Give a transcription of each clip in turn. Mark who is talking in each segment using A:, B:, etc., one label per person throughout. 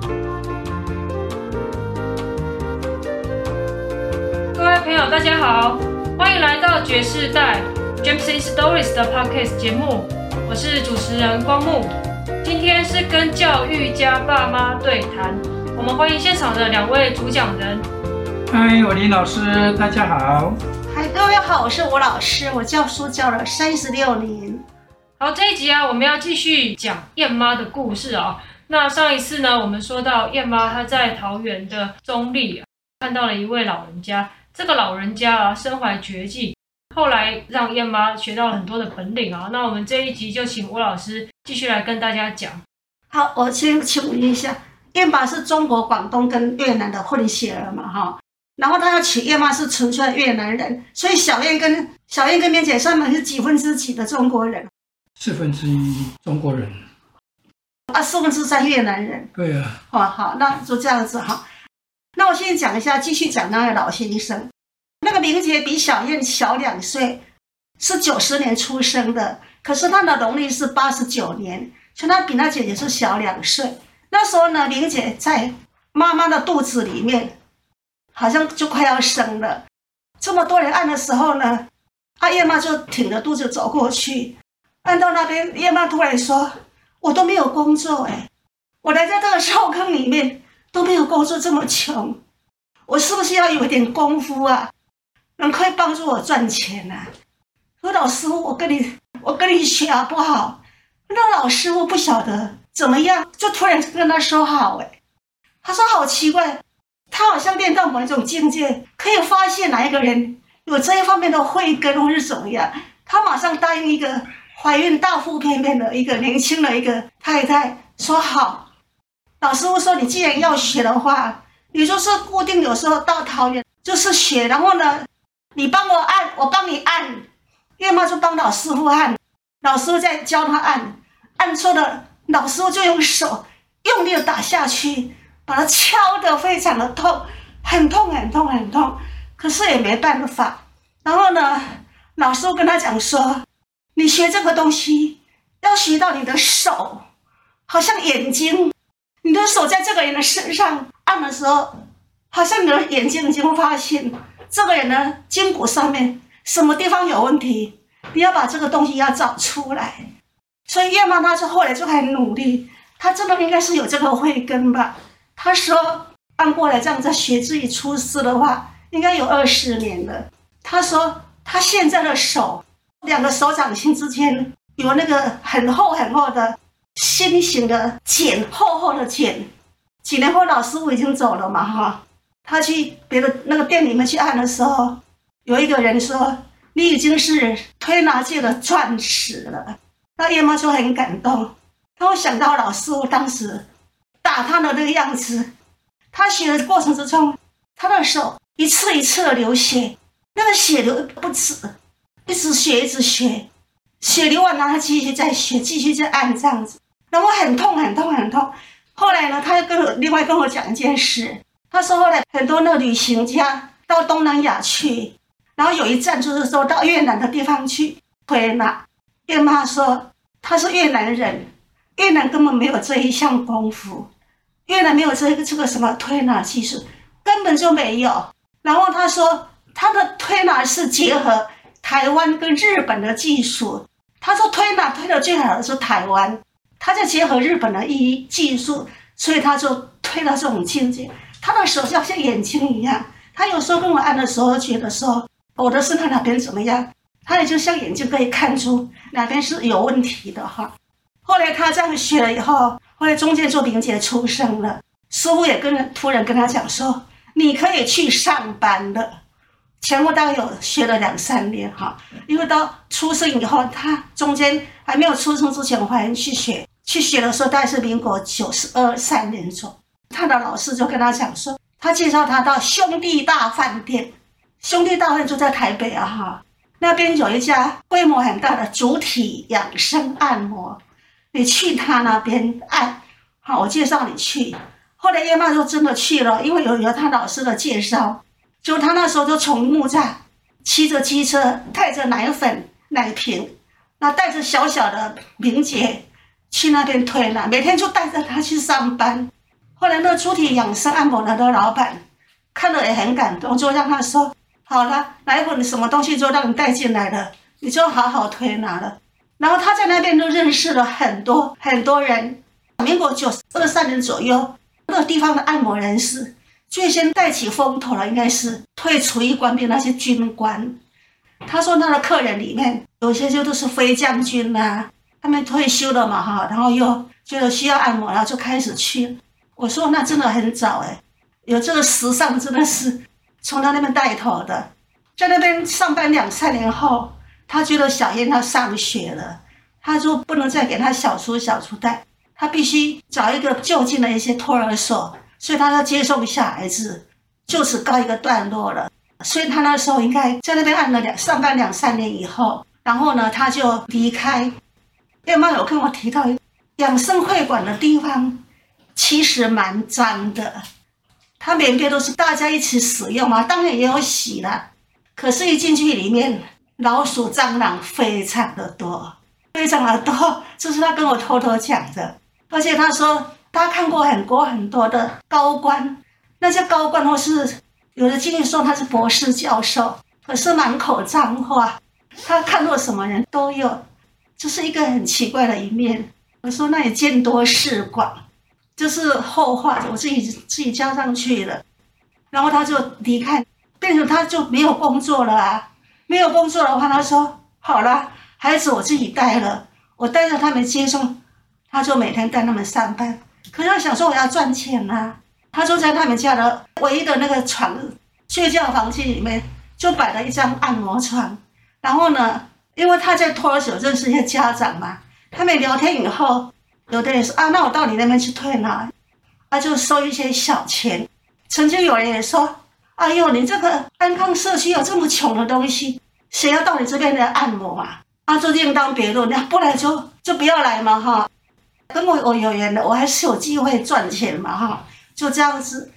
A: 各位朋友，大家好，欢迎来到爵士代 James in Stories 的 Podcast 节目，我是主持人光木。今天是跟教育家爸妈对谈，我们欢迎现场的两位主讲人。
B: 嗨，我林老师，大家好。
C: 嗨，各位好，我是吴老师，我教书教了三十六年。
A: 好，这一集啊，我们要继续讲燕妈的故事啊。那上一次呢，我们说到燕妈她在桃园的中立啊，看到了一位老人家。这个老人家啊，身怀绝技，后来让燕妈学到了很多的本领啊。那我们这一集就请吴老师继续来跟大家讲。
C: 好，我先请问一下，燕妈是中国广东跟越南的混血儿嘛？哈。然后他要娶燕妈是纯粹越南人，所以小燕跟小燕跟绵姐上面是几分之几的中国人？
B: 四分之一中国人，
C: 啊，四分之三越南人。
B: 对啊。
C: 好好，那就这样子哈。那我现在讲一下，继续讲那位老先生。那个玲姐比小燕小两岁，是九十年出生的，可是她的农历是八十九年，所以她比她姐姐是小两岁。那时候呢，玲姐在妈妈的肚子里面。好像就快要生了，这么多人按的时候呢，阿燕妈就挺着肚子走过去，按到那边，燕妈突然说：“我都没有工作哎，我来在这个臭坑里面都没有工作，这么穷，我是不是要有一点功夫啊？能可以帮助我赚钱啊？”说老师傅，我跟你我跟你学好不好？那老师傅不晓得怎么样，就突然跟他说好哎，他说好奇怪。他好像练到某一种境界，可以发现哪一个人有这一方面的慧根，或是怎么样。他马上答应一个怀孕大腹便便的一个年轻的一个太太，说好。老师傅说，你既然要学的话，你就是固定有时候到桃园就是学，然后呢，你帮我按，我帮你按。燕妈就帮老师傅按，老师傅再教他按，按错了，老师傅就用手用力的打下去。把它敲得非常的痛，很痛很痛很痛，可是也没办法。然后呢，老师傅跟他讲说：“你学这个东西要学到你的手，好像眼睛，你的手在这个人的身上按的时候，好像你的眼睛已经发现这个人的筋骨上面什么地方有问题，你要把这个东西要找出来。”所以叶妈她就后来就很努力，她真的应该是有这个慧根吧。他说：“按过来这样子学自己出师的话，应该有二十年了。”他说：“他现在的手，两个手掌心之间有那个很厚很厚的心形的茧，厚厚的茧。几年后老师傅已经走了嘛，哈，他去别的那个店里面去按的时候，有一个人说：‘你已经是推拿界的钻石了。’那燕妈就很感动，他会想到老师傅当时。”打他的那个样子，他学的过程之中，他的手一次一次的流血，那个血流不止，一直学一直学，血流完了他继续再学，继续再按这样子，然后很痛很痛很痛。后来呢，他又跟我另外跟我讲一件事，他说后来很多那旅行家到东南亚去，然后有一站就是说到越南的地方去推拿，燕妈说他是越南人，越南根本没有这一项功夫。越南没有这个这个什么推拿技术，根本就没有。然后他说，他的推拿是结合台湾跟日本的技术。他说推拿推的最好的是台湾，他就结合日本的医技术，所以他就推到这种境界。他的手就像眼睛一样，他有时候跟我按的时候，觉得说我的身体哪边怎么样，他也就像眼睛可以看出哪边是有问题的哈。后来他这样学了以后。后来中间做绵姐出生了，师傅也跟突然跟他讲说：“你可以去上班了。”前后大概有学了两三年哈，因为到出生以后，他中间还没有出生之前，我还去学，去学的时候大概是民国九十二三年左右，他的老师就跟他讲说，他介绍他到兄弟大饭店，兄弟大饭店就在台北啊哈，那边有一家规模很大的主体养生按摩。你去他那边按，好，我介绍你去。后来燕妈就真的去了，因为有有他老师的介绍，就他那时候就从木栅骑着机车，带着奶粉奶瓶，那带着小小的明姐去那边推拿，每天就带着他去上班。后来那个主体养生按摩的那个老板看了也很感动，就让他说：“好了，奶粉什么东西就让你带进来了，你就好好推拿了。”然后他在那边都认识了很多很多人。民国九二三年左右，那个地方的按摩人士最先带起风头了，应该是退出役官兵那些军官。他说他的客人里面有些就都是飞将军呐、啊，他们退休了嘛哈，然后又觉得需要按摩，然后就开始去。我说那真的很早哎，有这个时尚真的是从他那边带头的，在那边上班两三年后，他觉得小燕她上学了，他说不能再给他小叔小叔带，他必须找一个就近的一些托儿所，所以他要接送下孩子，就此告一个段落了。所以他那时候应该在那边按了两上班两三年以后，然后呢他就离开。叶妈有跟我提到养生会馆的地方。其实蛮脏的，它每边都是大家一起使用啊，当然也有洗了。可是，一进去里面，老鼠、蟑螂非常的多，非常的多。这是他跟我偷偷讲的。而且他说，他看过很多很多的高官，那些高官或是有的经历说他是博士教授，可是满口脏话。他看过什么人都有，这、是一个很奇怪的一面。我说，那你见多识广。这是后话，我自己自己加上去了，然后他就离开，变成他就没有工作了啊，没有工作的话，他说好了，孩子我自己带了，我带着他们接送，他就每天带他们上班。可是他想说我要赚钱啊，他就在他们家的唯一的那个床睡觉房间里面就摆了一张按摩床，然后呢，因为他在托儿所认识一些家长嘛，他们聊天以后。有的人说啊，那我到你那边去推拿，啊，就收一些小钱。曾经有人也说，哎呦，你这个安康社区有这么穷的东西，谁要到你这边来按摩嘛？啊，就另当别论，那不来就就不要来嘛，哈。跟我我有缘的，我还是有机会赚钱嘛，哈。就这样子，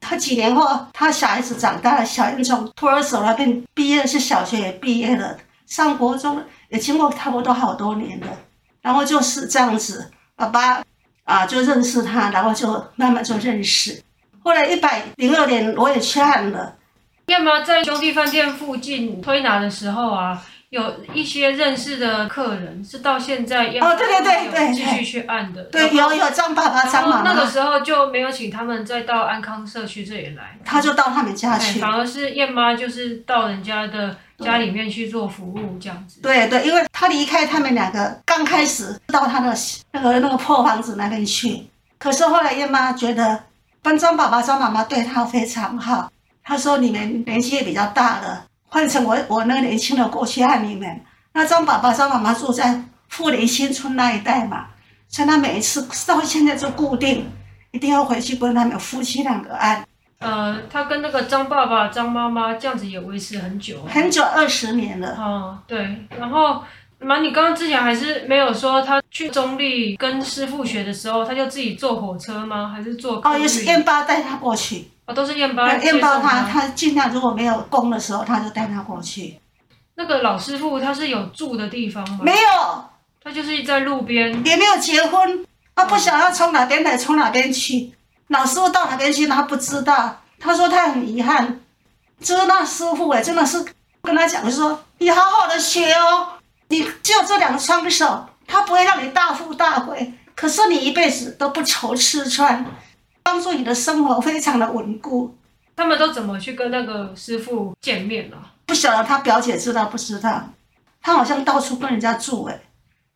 C: 他几年后，他小孩子长大了，小英从托儿所那边毕业，是小学也毕业了，上国中也经过差不多好多年了。然后就是这样子，爸爸啊就认识他，然后就慢慢就认识。后来一百零六年我也去按了。
A: 要么在兄弟饭店附近推拿的时候啊，有一些认识的客人是到现在要
C: 哦，对对对对，
A: 继续去按的。
C: 对，有有张爸爸、张妈妈。
A: 那个时候就没有请他们再到安康社区这里来，
C: 他就到他们家去。
A: 反而是燕妈就是到人家的。家里面去做服务这样子，
C: 对对，因为他离开他们两个，刚开始到他的那个那个破房子那边去，可是后来燕妈觉得，跟张爸爸、张妈妈对他非常好。他说：“你们年纪也比较大了，换成我我那个年轻的过去按你们。”那张爸爸、张妈妈住在富林新村那一带嘛，所以他每一次到现在就固定，一定要回去跟他们夫妻两个按。
A: 呃，他跟那个张爸爸、张妈妈这样子也维持很久，
C: 很久，二十年了。
A: 哦，对。然后，妈，你刚刚之前还是没有说他去中立跟师傅学的时候，他就自己坐火车吗？还是坐？
C: 哦，也是燕爸带他过去。
A: 哦，都是燕包。
C: 燕包他他尽量如果没有工的时候，他就带他过去。
A: 那个老师傅他是有住的地方吗？
C: 没有，
A: 他就是在路边，
C: 也没有结婚，他不想要从哪边来，从哪边去。老师傅到哪边去，他不知道。他说他很遗憾，就是那师傅哎，真的是跟他讲说，你好好的学哦，你只有这两双手，他不会让你大富大贵，可是你一辈子都不愁吃穿，帮助你的生活非常的稳固。
A: 他们都怎么去跟那个师傅见面呢？
C: 不晓得他表姐知道不知道？他好像到处跟人家住哎，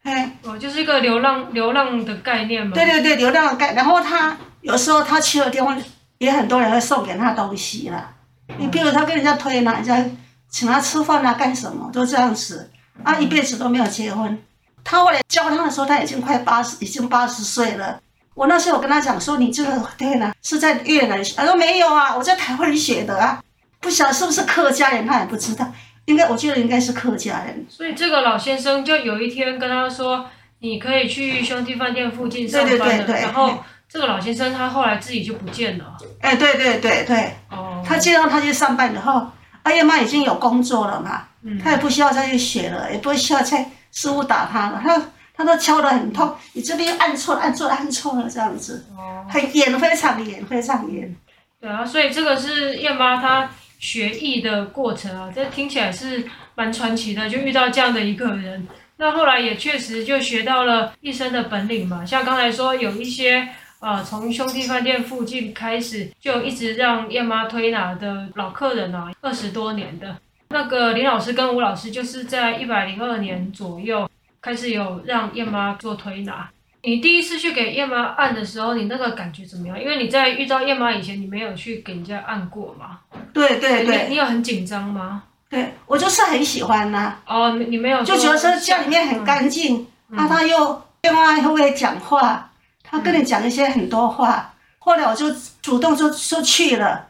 C: 哎，
A: 哦，就是一个流浪流浪的概念嘛。
C: 对对对，流浪的概念。然后他。有时候他去了地方，也很多人会送给他东西啦。你比如他跟人家推拿，人家请他吃饭啊，干什么都这样子。啊，一辈子都没有结婚。他后来教他的时候，他已经快八十，已经八十岁了。我那时候我跟他讲说，你这个对了是在越南学？他说没有啊，我在台湾学的啊。不晓得是不是客家人，他也不知道。应该我觉得应该是客家人。
A: 所以这个老先生就有一天跟他说，你可以去兄弟饭店附近上班的，
C: 对对对对，
A: 然后。这个老先生他后来自己就不见了。
C: 哎，对对对对，哦，他接到他去上班以后，阿燕妈已经有工作了嘛，嗯，他也不需要再去学了，也不需要再师傅打他了，他他都敲得很痛，你这边按错了，按错了，按错了这样子，很严，非常严，非常严。
A: 对啊，所以这个是燕妈她学艺的过程啊，这听起来是蛮传奇的，就遇到这样的一个人。那后来也确实就学到了一身的本领嘛，像刚才说有一些。啊，从兄弟饭店附近开始，就一直让燕妈推拿的老客人啊，二十多年的那个林老师跟吴老师，就是在一百零二年左右开始有让燕妈做推拿。你第一次去给燕妈按的时候，你那个感觉怎么样？因为你在遇到燕妈以前，你没有去给人家按过嘛？
C: 对对对。
A: 你，你有很紧张吗？
C: 对，我就是很喜欢呐、啊。
A: 哦，你你没有。
C: 就觉得说家里面很干净，那、嗯、他又燕妈又会讲话。他跟你讲一些很多话，后来我就主动就说去了，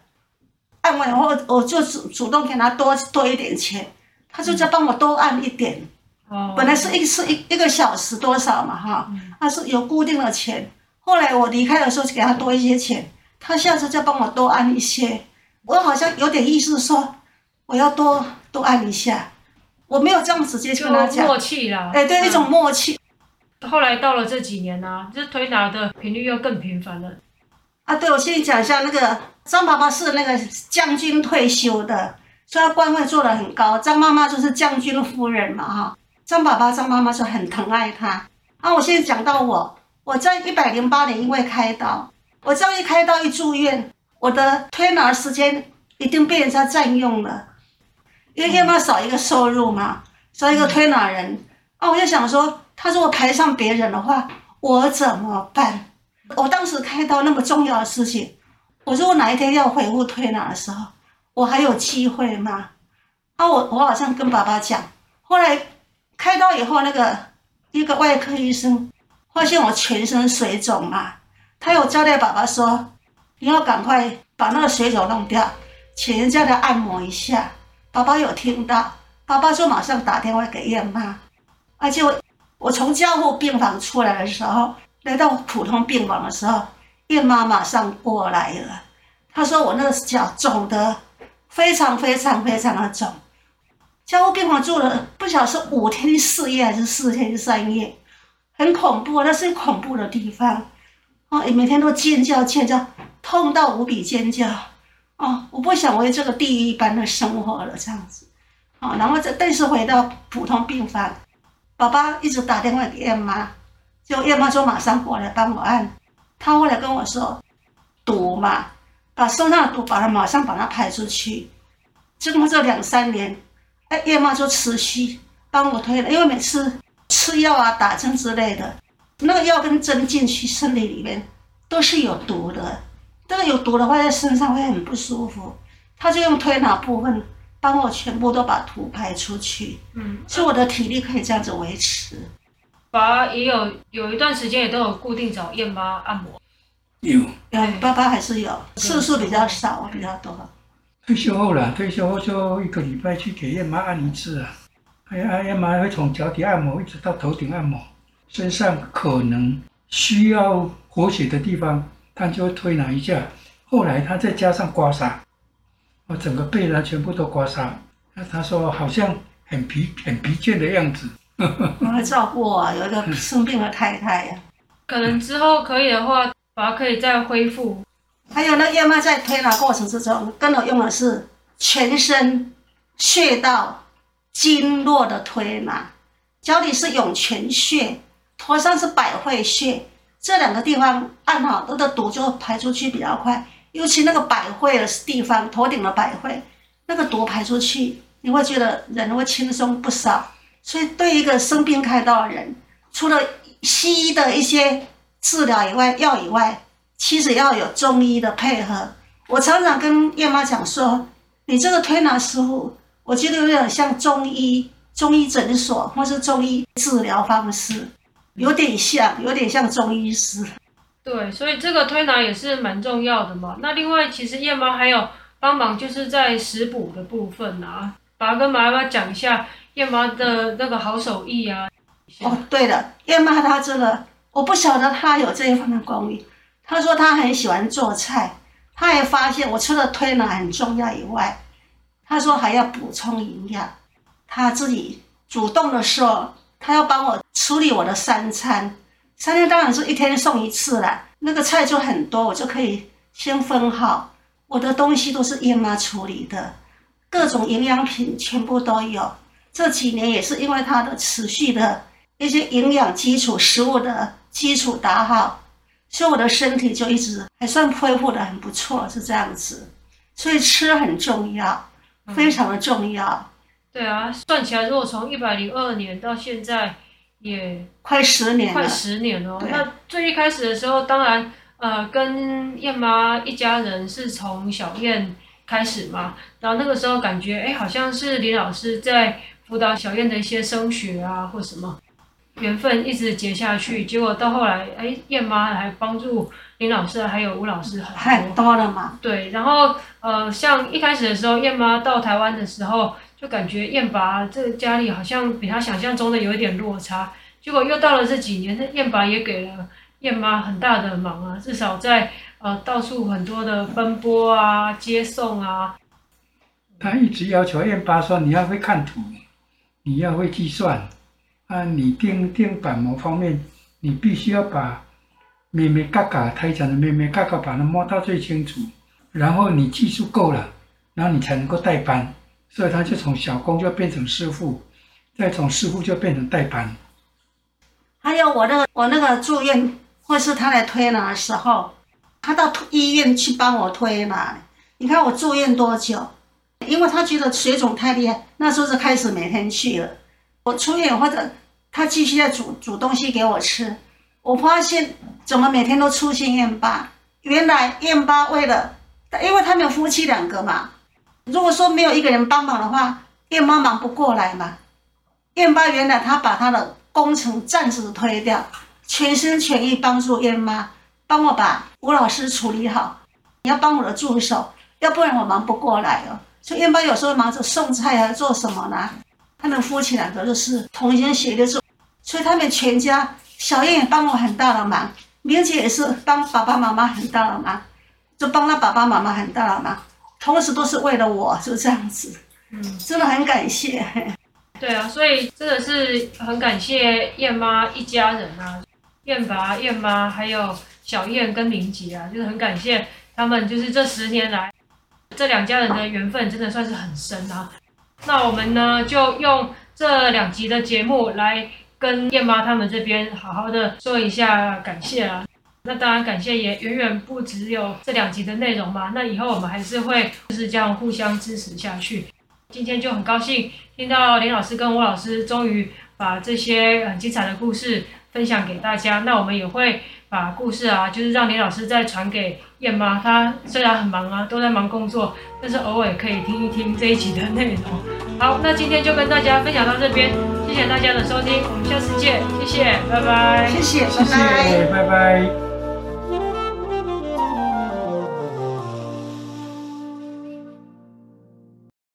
C: 按完以后我就主主动给他多多一点钱，他就再帮我多按一点。哦。本来是一次一一个小时多少嘛哈，他是有固定的钱。后来我离开的时候就给他多一些钱，他下次再帮我多按一些。我好像有点意思说我要多多按一下，我没有这样直接跟他讲。
A: 默契啦。
C: 哎，对，一种默契。
A: 后来到了这几年呢、啊，这推拿的频率又更频繁了。
C: 啊，对，我先讲一下那个张爸爸是那个将军退休的，所以他官位做得很高。张妈妈就是将军夫人嘛，哈。张爸爸、张妈妈是很疼爱他。啊，我现在讲到我，我在一百零八年因为开刀，我这样一开刀一住院，我的推拿时间一定被人家占用了，因为燕妈少一个收入嘛，少一个推拿人。啊，我就想说。他如果排上别人的话，我怎么办？我当时开刀那么重要的事情，我如果哪一天要回复推拿的时候，我还有机会吗？啊，我我好像跟爸爸讲，后来开刀以后，那个一个外科医生发现我全身水肿嘛，他有交代爸爸说，你要赶快把那个水肿弄掉，请人家来按摩一下。爸爸有听到，爸爸就马上打电话给燕妈，而且我。我从加护病房出来的时候，来到普通病房的时候，燕妈马上过来了。她说：“我那个脚肿得非常非常非常的肿，加护病房住了不晓得是五天四夜还是四天三夜，很恐怖，那是恐怖的地方。哦，每天都尖叫尖叫，痛到无比尖叫。哦，我不想为这个地狱一般的生活了，这样子。哦，然后这但是回到普通病房。”爸爸一直打电话给燕妈，就燕妈说马上过来帮我按。他后来跟我说，毒嘛，把身上的毒把它马上把它排出去。经过这两三年，哎，燕妈就持续帮我推了，因为每次吃药啊、打针之类的，那个药跟针进去身体里面都是有毒的。这个有毒的话，在身上会很不舒服。他就用推拿部分。帮我全部都把毒排出去，嗯，所以我的体力可以这样子维持。
A: 爸也有有一段时间也都有固定找燕妈按摩，
B: 有，
C: 有，爸爸还是有，次数比较少，比较多。
B: 退休后了，退休后就一个礼拜去给燕妈按一次啊。哎呀，燕妈会从脚底按摩一直到头顶按摩，身上可能需要活血的地方，她就会推拿一下。后来她再加上刮痧。我整个背呢，全部都刮痧，那他说好像很疲很疲倦的样子。
C: 我来照顾我有一个生病的太太呀。
A: 可能之后可以的话，把它可以再恢复。
C: 还有那燕麦在推拿过程之中，跟我用的是全身穴道经络的推拿，脚底是涌泉穴，头上是百会穴，这两个地方按好，它的毒就排出去比较快。尤其那个百会的地方，头顶的百会，那个毒排出去，你会觉得人会轻松不少。所以，对一个生病开刀的人，除了西医的一些治疗以外，药以外，其实要有中医的配合。我常常跟燕妈讲说，你这个推拿师傅，我觉得有点像中医，中医诊所或是中医治疗方式，有点像，有点像中医师。
A: 对，所以这个推拿也是蛮重要的嘛。那另外，其实燕妈还有帮忙，就是在食补的部分啊。爸跟妈妈讲一下燕妈的那个好手艺啊。
C: 哦，对了，燕妈她这个，我不晓得她有这一方面功力。他说他很喜欢做菜，他还发现我除了推拿很重要以外，他说还要补充营养。他自己主动的说，他要帮我处理我的三餐，三餐当然是一天送一次啦。那个菜就很多，我就可以先分好。我的东西都是燕妈处理的，各种营养品全部都有。这几年也是因为他的持续的一些营养基础食物的基础打好，所以我的身体就一直还算恢复的很不错，是这样子。所以吃很重要，非常的重要。嗯、
A: 对啊，算起来，如果从一百零二年到现在，也
C: 快十年，
A: 快十年了。那最一开始的时候，当然，呃，跟燕妈一家人是从小燕开始嘛。然后那个时候感觉，哎，好像是林老师在辅导小燕的一些升学啊，或什么，缘分一直结下去。结果到后来，哎，燕妈还帮助林老师还有吴老师很多，
C: 太多了嘛。
A: 对，然后呃，像一开始的时候，燕妈到台湾的时候。就感觉燕爸这个家里好像比他想象中的有一点落差，结果又到了这几年，那燕爸也给了燕妈很大的忙啊，至少在呃到处很多的奔波啊、接送啊。
B: 他一直要求燕爸说：“你要会看图，你要会计算，啊，你钉钉板模方面，你必须要把眉眉角角胎场的眉眉角角把它摸到最清楚，然后你技术够了，然后你才能够代班。”所以他就从小工就变成师傅，再从师傅就变成代班。
C: 还有我那个我那个住院，或是他来推拿的时候，他到医院去帮我推拿。你看我住院多久？因为他觉得水肿太厉害，那时候就开始每天去了。我出院或者他继续在煮煮东西给我吃，我发现怎么每天都出现燕爸。原来燕爸为了，因为他们有夫妻两个嘛。如果说没有一个人帮忙的话，燕妈忙不过来嘛。燕爸原来他把他的工程暂时推掉，全心全意帮助燕妈，帮我把吴老师处理好。你要帮我的助手，要不然我忙不过来哦。所以燕爸有时候忙着送菜啊，做什么呢？他们夫妻两个都是同心协力做，所以他们全家，小燕也帮我很大的忙，明姐也是帮爸爸妈妈很大的忙，就帮他爸爸妈妈很大的忙。同时都是为了我，就这样子，嗯，真的很感谢。
A: 对啊，所以真的是很感谢燕妈一家人啊，燕爸、燕妈，还有小燕跟明姐啊，就是很感谢他们，就是这十年来这两家人的缘分真的算是很深啊。那我们呢，就用这两集的节目来跟燕妈他们这边好好的说一下感谢啊。那当然，感谢也远远不只有这两集的内容嘛。那以后我们还是会就是这样互相支持下去。今天就很高兴听到林老师跟吴老师终于把这些很精彩的故事分享给大家。那我们也会把故事啊，就是让李老师再传给燕妈。她虽然很忙啊，都在忙工作，但是偶尔可以听一听这一集的内容。好，那今天就跟大家分享到这边，谢谢大家的收听，我们下次见，谢谢，拜拜，
C: 谢谢，
B: 谢谢，拜拜。